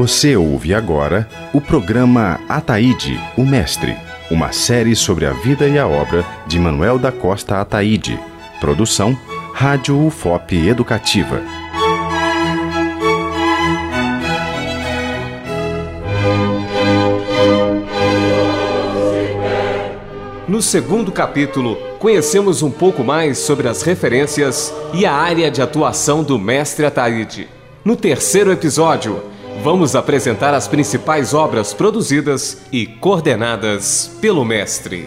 Você ouve agora o programa Ataíde, o Mestre, uma série sobre a vida e a obra de Manuel da Costa Ataíde. Produção Rádio UFOP Educativa. No segundo capítulo, conhecemos um pouco mais sobre as referências e a área de atuação do mestre Ataíde. No terceiro episódio, vamos apresentar as principais obras produzidas e coordenadas pelo mestre.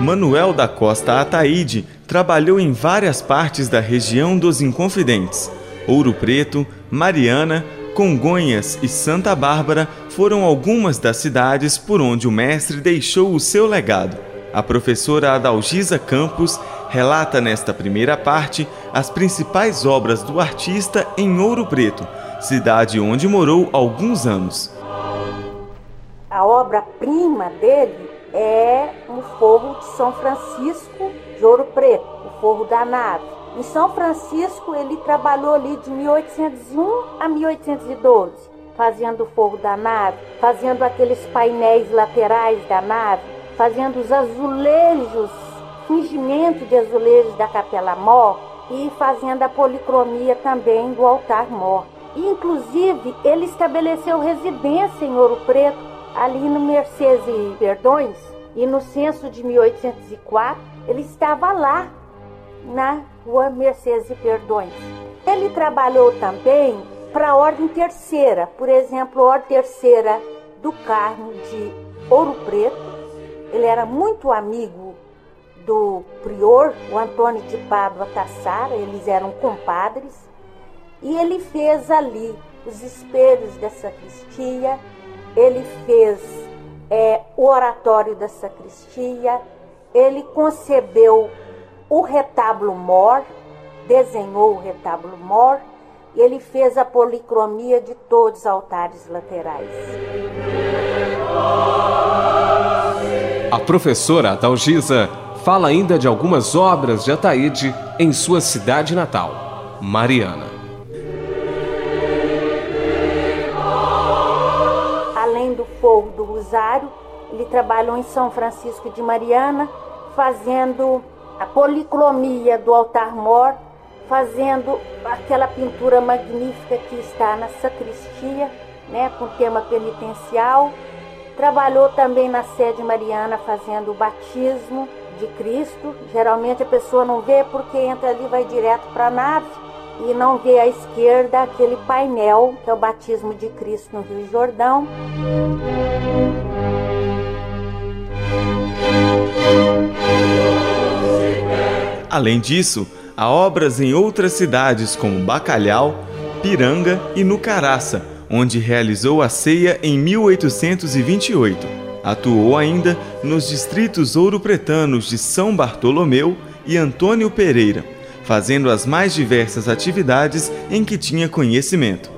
Manuel da Costa Ataíde trabalhou em várias partes da região dos Inconfidentes. Ouro Preto, Mariana, Congonhas e Santa Bárbara foram algumas das cidades por onde o mestre deixou o seu legado. A professora Adalgisa Campos relata nesta primeira parte as principais obras do artista em Ouro Preto, cidade onde morou alguns anos. A obra-prima dele é o Forro de São Francisco de Ouro Preto, o Forro da Nave. Em São Francisco, ele trabalhou ali de 1801 a 1812, fazendo o forro da nave, fazendo aqueles painéis laterais da nave, fazendo os azulejos, fingimento de azulejos da Capela Mor e fazendo a policromia também do altar mor. Inclusive, ele estabeleceu residência em Ouro Preto, ali no Mercedes e Perdões, e no censo de 1804, ele estava lá, na rua Mercedes e Perdões. Ele trabalhou também para a Ordem Terceira, por exemplo, a Ordem Terceira do Carmo de Ouro Preto. Ele era muito amigo do prior, o Antônio de Pádua Tassara, eles eram compadres, e ele fez ali os espelhos da sacristia, ele fez é, o oratório da sacristia, ele concebeu o retábulo mor, desenhou o retábulo mor, e ele fez a policromia de todos os altares laterais. A professora Adalgisa fala ainda de algumas obras de Ataíde em sua cidade natal, Mariana. Além do fogo do Rosário, ele trabalhou em São Francisco de Mariana, fazendo a policromia do altar mor, fazendo aquela pintura magnífica que está na sacristia, né, com tema penitencial. Trabalhou também na sede mariana fazendo o batismo de Cristo. Geralmente a pessoa não vê porque entra ali vai direto para a nave e não vê à esquerda aquele painel que é o batismo de Cristo no Rio Jordão. Além disso, há obras em outras cidades como Bacalhau, Piranga e Nucaraça, onde realizou a ceia em 1828. Atuou ainda nos distritos ouropretanos de São Bartolomeu e Antônio Pereira, fazendo as mais diversas atividades em que tinha conhecimento.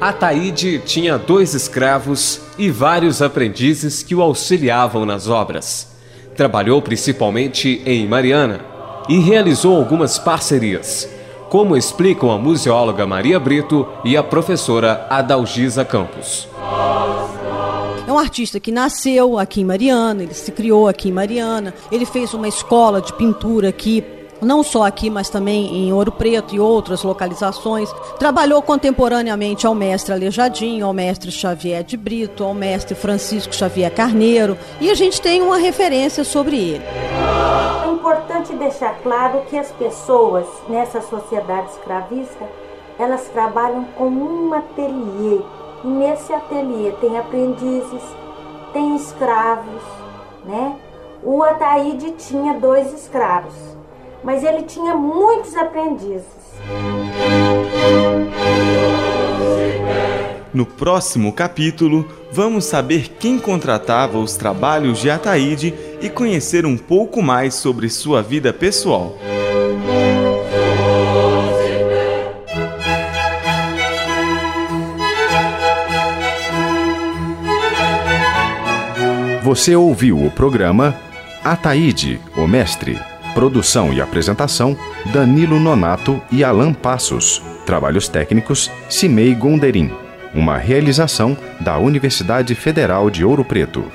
Ataíde tinha dois escravos e vários aprendizes que o auxiliavam nas obras. Trabalhou principalmente em Mariana e realizou algumas parcerias, como explicam a museóloga Maria Brito e a professora Adalgisa Campos. É um artista que nasceu aqui em Mariana, ele se criou aqui em Mariana, ele fez uma escola de pintura aqui não só aqui, mas também em Ouro Preto e outras localizações. Trabalhou contemporaneamente ao mestre Alejadinho, ao mestre Xavier de Brito, ao mestre Francisco Xavier Carneiro, e a gente tem uma referência sobre ele. Importante deixar claro que as pessoas nessa sociedade escravista, elas trabalham com um ateliê, e nesse ateliê tem aprendizes, tem escravos, né? O Ataíde tinha dois escravos, mas ele tinha muitos aprendizes. No próximo capítulo, vamos saber quem contratava os trabalhos de Ataíde e conhecer um pouco mais sobre sua vida pessoal. Você ouviu o programa Ataíde, o Mestre Produção e apresentação: Danilo Nonato e Alan Passos. Trabalhos técnicos: Cimei Gonderim. Uma realização da Universidade Federal de Ouro Preto.